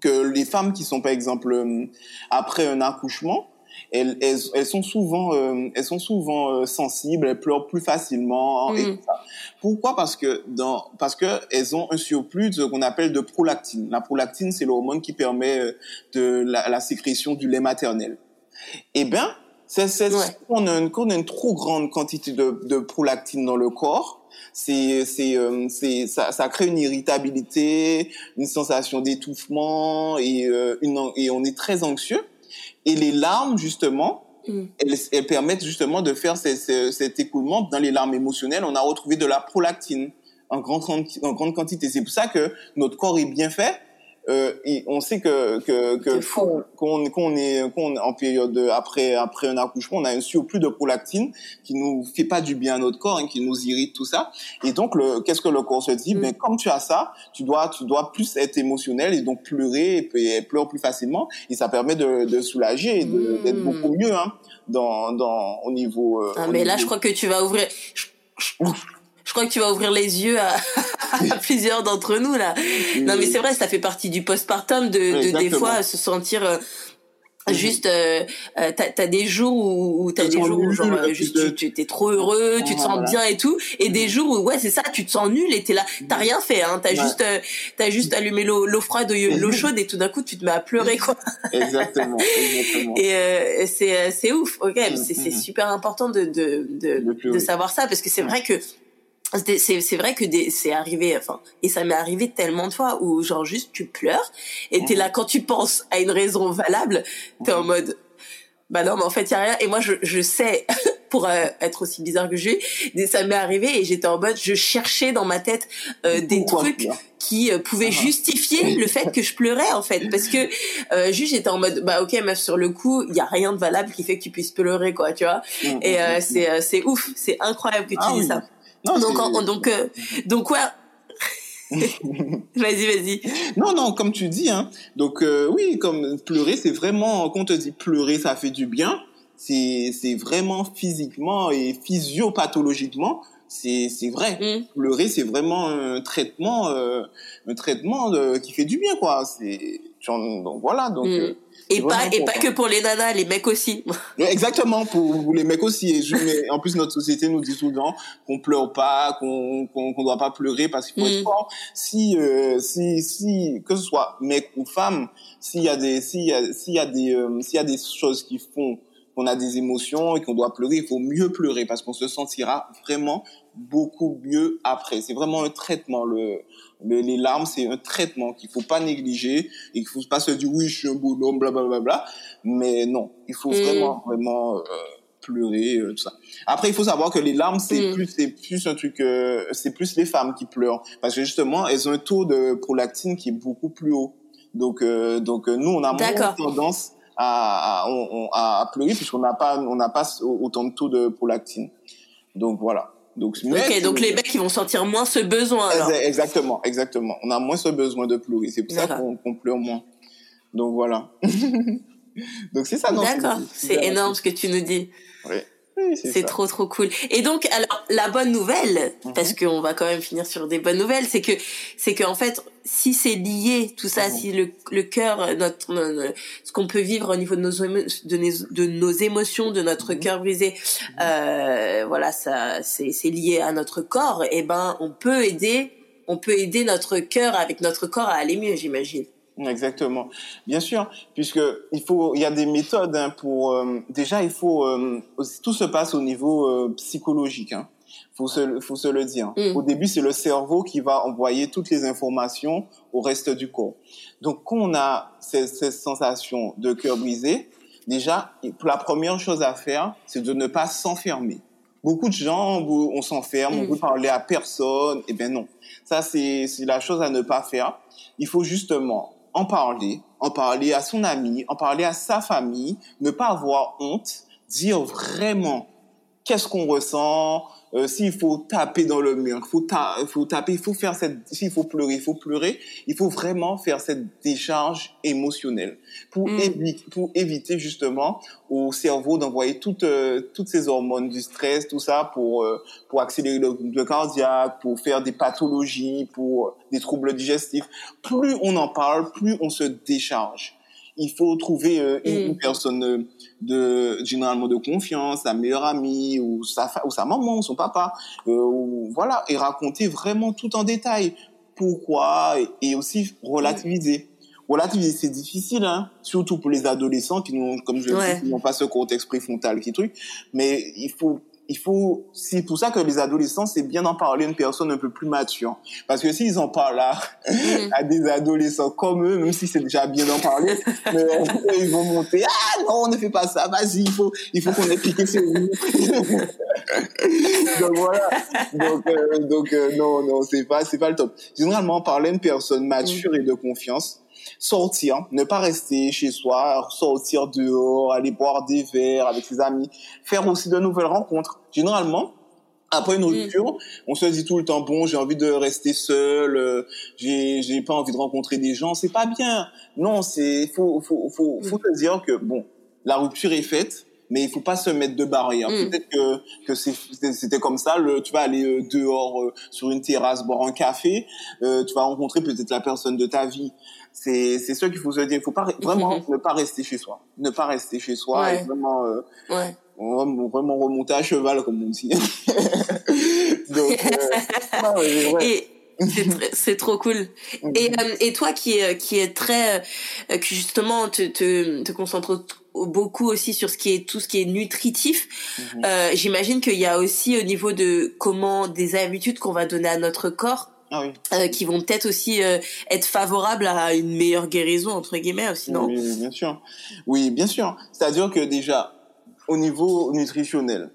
que les femmes qui sont par exemple euh, après un accouchement, elles, elles, elles sont souvent, euh, elles sont souvent euh, sensibles, elles pleurent plus facilement. Et mm. Pourquoi? Parce que dans, parce que elles ont un surplus de ce qu'on appelle de prolactine. La prolactine, c'est l'hormone qui permet de la, la, sécrétion du lait maternel. Eh ben, c'est, c'est, on, a une, on a une trop grande quantité de, de prolactine dans le corps, c'est c'est euh, c'est ça, ça crée une irritabilité, une sensation d'étouffement et euh, une et on est très anxieux. Et les larmes justement, mm. elles, elles, permettent justement de faire cet écoulement dans les larmes émotionnelles. On a retrouvé de la prolactine en grande en grande quantité. C'est pour ça que notre corps est bien fait euh, on sait que que que qu'on qu'on est qu'on en période après après un accouchement, on a un surplus de prolactine qui nous fait pas du bien à notre corps, hein, qui nous irrite tout ça. Et donc le qu'est-ce que le corps se dit? Mm. Ben comme tu as ça, tu dois tu dois plus être émotionnel et donc pleurer et, et pleure plus facilement et ça permet de, de soulager et d'être mm. beaucoup mieux hein, dans dans au niveau. Euh, ah mais là je crois que tu vas ouvrir je crois que tu vas ouvrir les yeux à, plusieurs d'entre nous là. Non mais c'est vrai, ça fait partie du postpartum de, de des fois se sentir euh, mhm. juste euh, euh, t'as as des jours où, t'as des jours où genre euh, juste tu t'es trop heureux tu te sens bien et tout. Et des jours où ouais c'est ça tu te sens nul et t'es là. T'as rien fait hein. T'as juste t'as juste allumé l'eau l'eau froide l'eau chaude et tout d'un coup tu te mets à pleurer quoi. Exactement, exactement. et c'est c'est ouf. Ok c'est c'est super important de de de, de savoir ça parce que c'est vrai que c'est vrai que c'est arrivé enfin et ça m'est arrivé tellement de fois où genre juste tu pleures et t'es là quand tu penses à une raison valable t'es en mode bah non mais en fait y a rien. Et moi je je sais pour euh, être aussi bizarre que je suis ça m'est arrivé et j'étais en mode je cherchais dans ma tête euh, des trucs qui euh, pouvaient ah. justifier le fait que je pleurais en fait. Parce que juste j'étais en mode bah ok meuf sur le coup il y a rien de valable qui fait que tu puisses pleurer quoi tu vois? Mm, et mm, mm, c'est c'est ouf c'est incroyable que tu ah dis ça non, donc, donc, euh, donc ouais. vas-y, vas-y. Non, non, comme tu dis, hein. Donc euh, oui, comme pleurer, c'est vraiment quand on te dit pleurer, ça fait du bien. C'est c'est vraiment physiquement et physiopathologiquement, c'est c'est vrai. Mm. Pleurer, c'est vraiment un traitement, euh, un traitement de, qui fait du bien, quoi. C'est donc voilà, donc. Mm. Et pas, et pas que pour les nanas, les mecs aussi. Exactement, pour, les mecs aussi. Et je, mais en plus, notre société nous dit souvent qu'on pleure pas, qu'on qu'on doit pas pleurer parce qu'il faut être mm. fort. Si, euh, si, si, que ce soit mec ou femme, s'il y a des, s'il y a, s'il y a des, euh, s'il y a des choses qui font qu'on a des émotions et qu'on doit pleurer, il faut mieux pleurer parce qu'on se sentira vraiment beaucoup mieux après. C'est vraiment un traitement. Le, les larmes, c'est un traitement qu'il faut pas négliger et qu'il faut pas se dire oui, je suis un bonhomme, blablabla. Bla, bla, mais non, il faut mm. vraiment, vraiment euh, pleurer, euh, tout ça. Après, il faut savoir que les larmes, c'est mm. plus, c'est plus un truc, euh, c'est plus les femmes qui pleurent parce que justement, elles ont un taux de prolactine qui est beaucoup plus haut. Donc, donc nous, on a moins tendance à, à, à pleurer puisqu'on n'a pas, on n'a pas autant de taux de prolactine. Donc voilà. Donc, ok, donc les mecs ils vont sentir moins ce besoin. Alors. Exactement, exactement. On a moins ce besoin de pleurer. C'est pour ça qu'on pleure moins. Donc voilà. donc c'est ça. D'accord, c'est énorme ce que tu nous dis. Oui c'est trop trop cool. Et donc alors la bonne nouvelle mhm. parce qu'on va quand même finir sur des bonnes nouvelles, c'est que c'est que en fait si c'est lié tout ça, mhm. si le le cœur notre, ce qu'on peut vivre au niveau de nos de nos, de nos émotions, de notre mhm. cœur brisé, euh, voilà ça c'est c'est lié à notre corps, et eh ben on peut aider on peut aider notre cœur avec notre corps à aller mieux, j'imagine. Exactement, bien sûr, puisque il faut, il y a des méthodes hein, pour. Euh, déjà, il faut euh, tout se passe au niveau euh, psychologique. Hein. Faut se, faut se le dire. Mm. Au début, c'est le cerveau qui va envoyer toutes les informations au reste du corps. Donc, quand on a cette, cette sensation de cœur brisé, déjà, la première chose à faire, c'est de ne pas s'enfermer. Beaucoup de gens, on s'enferme, on mm. veut parler à personne. Eh bien non, ça c'est la chose à ne pas faire. Il faut justement en parler, en parler à son ami, en parler à sa famille, ne pas avoir honte, dire vraiment qu'est-ce qu'on ressent, euh, s'il faut taper dans le mur, faut, faut taper, il faut faire cette, s'il faut pleurer, il faut pleurer, il faut vraiment faire cette décharge émotionnelle pour, mm. éviter, pour éviter justement au cerveau d'envoyer toutes, euh, toutes ces hormones du stress, tout ça pour, euh, pour accélérer le, le cardiaque, pour faire des pathologies, pour des troubles digestifs. Plus on en parle, plus on se décharge il faut trouver euh, une, mm. personne euh, de généralement de confiance, sa meilleure amie ou sa ou sa maman ou son papa, euh, ou, voilà, et raconter vraiment tout en détail pourquoi et, aussi relativiser. Relativiser, c'est difficile, hein, surtout pour les adolescents qui n'ont, comme je le dis, n'ont pas ce cortex préfrontal qui truc, mais il faut il faut, c'est pour ça que les adolescents, c'est bien d'en parler à une personne un peu plus mature. Parce que s'ils en parlent à, mm. à des adolescents comme eux, même si c'est déjà bien d'en parler, mais, ils vont monter, ah non, on ne fait pas ça, vas-y, il faut, il faut qu'on ait piqué sur vous. donc voilà. Donc, euh, donc euh, non, non, c'est pas, c'est pas le top. Généralement, parler à une personne mature et de confiance, sortir, ne pas rester chez soi, sortir dehors, aller boire des verres avec ses amis, faire aussi de nouvelles rencontres. Généralement, après une mm. rupture, on se dit tout le temps bon, j'ai envie de rester seul, euh, j'ai j'ai pas envie de rencontrer des gens, c'est pas bien. Non, c'est faut faut faut faut mm. se dire que bon, la rupture est faite, mais il faut pas se mettre de barrière. Mm. Peut-être que que c'était comme ça. Le, tu vas aller euh, dehors euh, sur une terrasse boire un café, euh, tu vas rencontrer peut-être la personne de ta vie. C'est c'est ce qu'il faut se dire. Il faut pas vraiment mm-hmm. ne pas rester chez soi, ne pas rester chez soi. Et vraiment ouais vraiment remonter à cheval, comme on dit. Donc, euh, Et c'est trop cool. Mhm. Et, euh, et toi qui est qui est très euh, qui justement te, te te concentre beaucoup aussi sur ce qui est tout ce qui est nutritif. Mhm. euh, J'imagine qu'il y a aussi au niveau de comment des habitudes qu'on va donner à notre corps. Ah oui. euh, qui vont peut-être aussi être favorables à une meilleure guérison entre guillemets sinon oui, bien sûr. Oui bien sûr. C'est à dire que déjà au niveau nutritionnel,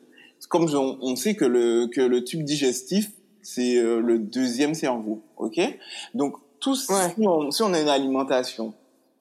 comme on, sait que le, que le tube digestif, c'est euh, le deuxième cerveau, ok? Donc, tout, si, on, si on a une alimentation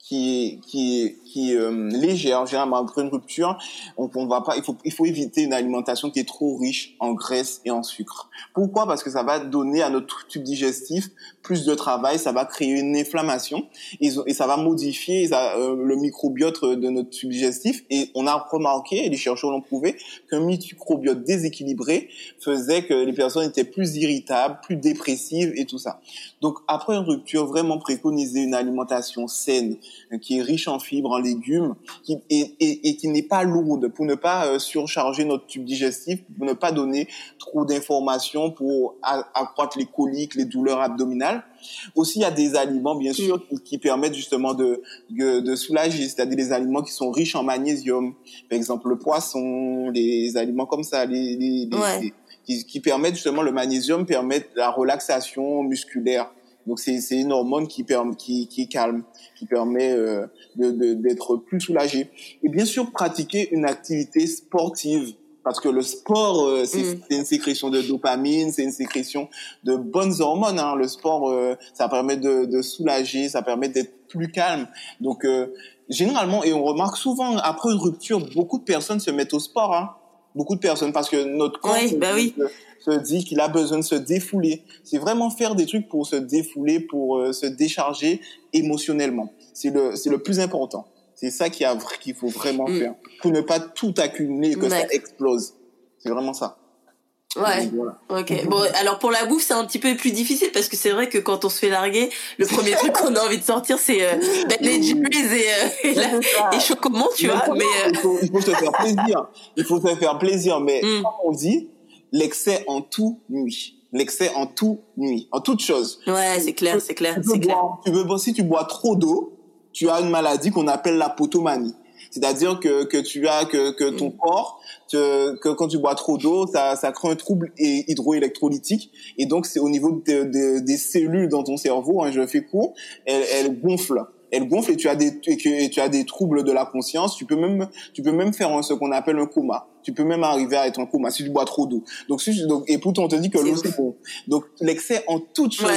qui est qui est qui euh, légère généralement après une rupture on, on va pas il faut il faut éviter une alimentation qui est trop riche en graisse et en sucre. Pourquoi? Parce que ça va donner à notre tube digestif plus de travail ça va créer une inflammation et, ça va modifier euh, le microbiote de notre tube digestif. Et on a remarqué et les chercheurs l'ont prouvé qu'un microbiote déséquilibré faisait que les personnes étaient plus irritables plus dépressives et tout ça. Donc après une rupture vraiment préconiser une alimentation saine qui est riche en fibres, en légumes, qui, et, et, et qui n'est pas lourde pour ne pas euh, surcharger notre tube digestif, pour ne pas donner trop d'informations pour accroître les coliques, les douleurs abdominales. Aussi, il y a des aliments, bien sûr, qui, permettent justement de, de, soulager, c'est-à-dire des aliments qui sont riches en magnésium. Par exemple, le poisson, les aliments comme ça, les, les, qui, qui permettent justement, le magnésium permet la relaxation musculaire. Donc c'est c'est une hormone qui permet qui qui calme, qui permet euh, de d'être plus soulagé. Et bien sûr pratiquer une activité sportive parce que le sport euh, c'est une sécrétion de dopamine, c'est une sécrétion de bonnes hormones. Hein. Le sport euh, ça permet de de soulager, ça permet d'être plus calme. Donc généralement et on remarque souvent après une rupture beaucoup de personnes se mettent au sport. Hein. Beaucoup de personnes parce que notre corps bah oui se dit qu'il a besoin de se défouler. C'est vraiment faire des trucs pour se défouler, pour euh, se décharger émotionnellement. C'est le, c'est le plus important. C'est ça qu'il qu'il faut vraiment mm. faire pour ne pas tout accumuler que ça explose. C'est vraiment ça. Ouais. Ok. Bon, alors pour la bouffe, c'est un petit peu plus difficile parce que c'est vrai que quand on se fait larguer, le premier truc qu'on a envie de sortir, c'est euh, ben, les Jerry's et, euh, et, la, et Chocomont, tu vois. Mais euh, il, faut, il, faut, se faire plaisir. Il faut se faire plaisir, mais mm. comme on dit, l'excès en tout nuit. L'excès en tout nuit, en toute chose. Ouais, c'est clair, c'est clair, c'est clair. Tu veux, si tu bois trop d'eau, tu as une maladie qu'on appelle la potomanie. C'est-à-dire que, que tu as que, que ton mm. corps, que, que quand tu bois trop d'eau, ça, ça crée un trouble hydroélectrolytique et donc c'est au niveau de, des cellules dans ton cerveau, hein, je fais court, elles, elles gonflent elle gonfle et tu as des et tu as des troubles de la conscience. Tu peux même tu peux même faire ce qu'on appelle un coma. Tu peux même arriver à être en coma si tu bois trop d'eau. Donc, si, donc et pourtant on te dit que l'eau c'est bon. Donc l'excès en toute chose.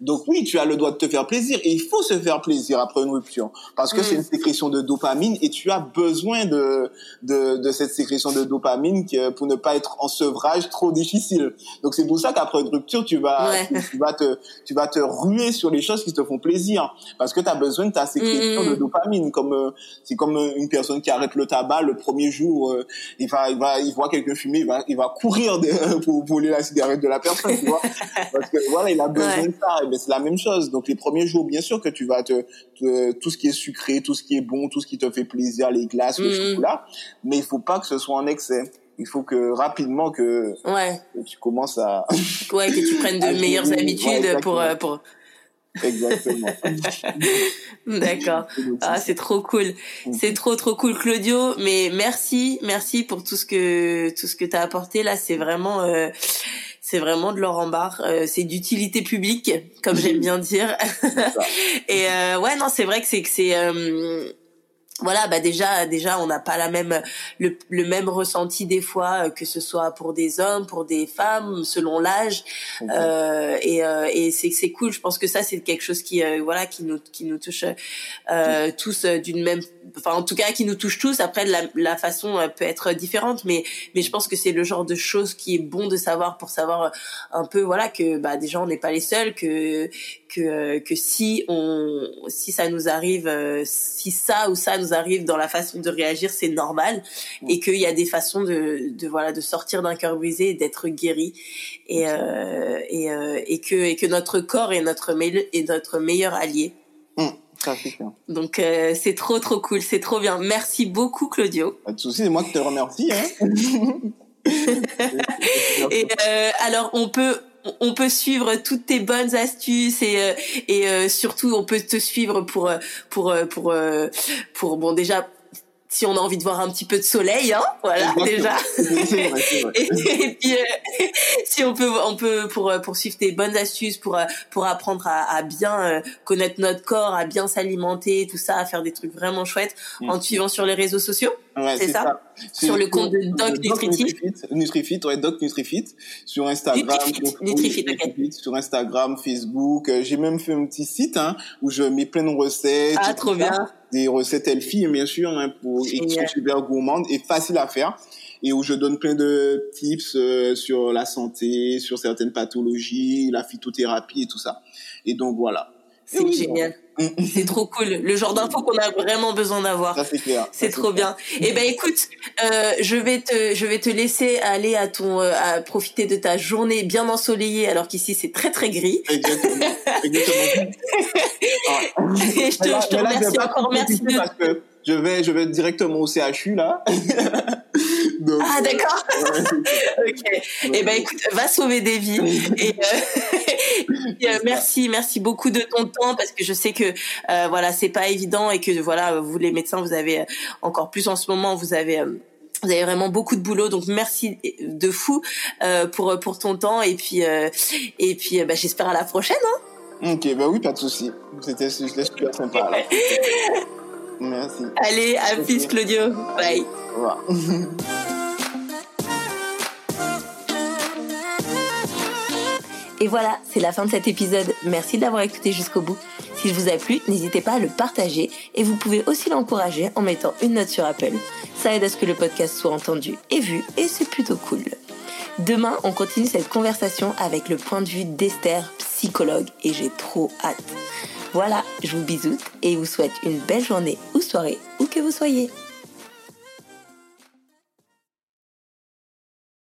Donc oui, tu as le droit de te faire plaisir et il faut se faire plaisir après une rupture parce que c'est une mm. sécrétion de dopamine et tu as besoin de de, de cette sécrétion de dopamine pour ne pas être en sevrage trop difficile. Donc c'est pour ça qu'après une rupture, tu vas tu, vas te tu vas te ruer sur les choses qui te font plaisir parce que tu as besoin de ta sécrétion de mm. dopamine comme euh, c'est comme euh, une personne qui arrête le tabac le premier jour, euh, il va il va il voit quelqu'un fumer, il va il va courir de, pour voler la cigarette de la personne, tu vois parce que voilà, il a besoin de ça c'est la même chose. Donc les premiers jours, bien sûr que tu vas te, tout ce qui est sucré, tout ce qui est bon, tout ce qui te fait plaisir, les glaces, le mm-hmm. chocolat, mais il faut pas que ce soit en excès. Il faut que rapidement que, ouais. tu commences à ouais que tu prennes de meilleures habitudes pour euh, pour Exactement. D'accord. Ah, c'est trop cool. Mm-hmm. C'est trop trop cool Claudio, mais merci, merci pour tout ce que tout ce que tu as apporté là, c'est vraiment euh, c'est vraiment de l'or en barre. Euh, c'est d'utilité publique, comme j'aime bien dire. et euh, ouais, non, c'est vrai que c'est que c'est euh, voilà bah déjà déjà on n'a pas la même le, le, même ressenti des fois euh, que ce soit pour des hommes pour des femmes selon l'âge. Euh, et, euh, et c'est c'est cool. Je pense que ça c'est quelque chose qui euh, voilà qui nous qui nous touche euh, tous d'une même enfin en tout cas qui nous touche tous. Après la, la façon peut être différente mais mais je pense que c'est le genre de choses qui est bon de savoir pour savoir un peu voilà que bah déjà on n'est pas les seuls que que que si on si ça nous arrive si ça ou ça nous arrive dans la façon de réagir, c'est normal, et qu'il y a des façons de, de voilà de sortir d'un cœur brisé et d'être guéri, et euh, et, euh, et que et que notre corps est notre est notre meilleur allié. Mmh, Donc euh, c'est trop trop cool, c'est trop bien. Merci beaucoup Claudio. Pas de souci, c'est moi qui te remercie. Hein et euh, alors on peut on peut suivre toutes tes bonnes astuces et euh, et euh, surtout on peut te suivre pour euh, pour pour pour bon déjà si on a envie de voir un petit peu de soleil, hein, voilà déjà. et, puis si on peut, on peut pour poursuivre tes bonnes astuces pour pour apprendre à, à bien connaître notre corps, à bien s'alimenter, tout ça, à faire des trucs vraiment chouettes en te suivant sur les réseaux sociaux. Ouais, c'est ça? ça. Sur le compte de Doc Nutrifit. Nutrifit, ouais, Doc Nutrifit. Sur Instagram. Nutrifit, Nutrifit, Sur Instagram, Facebook. J'ai même fait un petit site, hein, où je mets plein de recettes. Ah, trop bien. Des recettes healthy, bien sûr, hein, pour, et qui sont super gourmandes et faciles à faire. Et où je donne plein de tips euh, sur la santé, sur certaines pathologies, la phytothérapie et tout ça. Et donc, voilà. C'est génial. C'est trop cool. Le genre d'infos qu'on a vraiment besoin d'avoir. Ça c'est clair. C'est trop bien. Eh ben écoute, euh, je vais te je vais te laisser aller à ton euh, à profiter de ta journée bien ensoleillée alors qu'ici c'est très très gris. Exactement. Exactement. Et je te, je te remercie encore. Merci de... parce que je vais je vais directement au CHU là. Donc, ah d'accord. ok. Eh ben écoute, va sauver des vies. Et, euh, euh, merci, merci beaucoup de ton temps parce que je sais que euh, voilà c'est pas évident et que voilà vous les médecins vous avez encore plus en ce moment vous avez vous avez vraiment beaucoup de boulot, donc merci de fou euh, pour pour ton temps et puis euh, et puis bah, j'espère à la prochaine. Hein ok, bah oui, pas de souci. C'était super sympa. merci. Allez, à plus Claudio. Bye. Au revoir. Et voilà, c'est la fin de cet épisode. Merci d'avoir écouté jusqu'au bout. S'il vous a plu, n'hésitez pas à le partager et vous pouvez aussi l'encourager en mettant une note sur Apple. Ça aide à ce que le podcast soit entendu et vu et c'est plutôt cool. Demain, on continue cette conversation avec le point de vue d'Esther, psychologue, et j'ai trop hâte. Voilà, je vous bisoute et vous souhaite une belle journée ou soirée, où que vous soyez.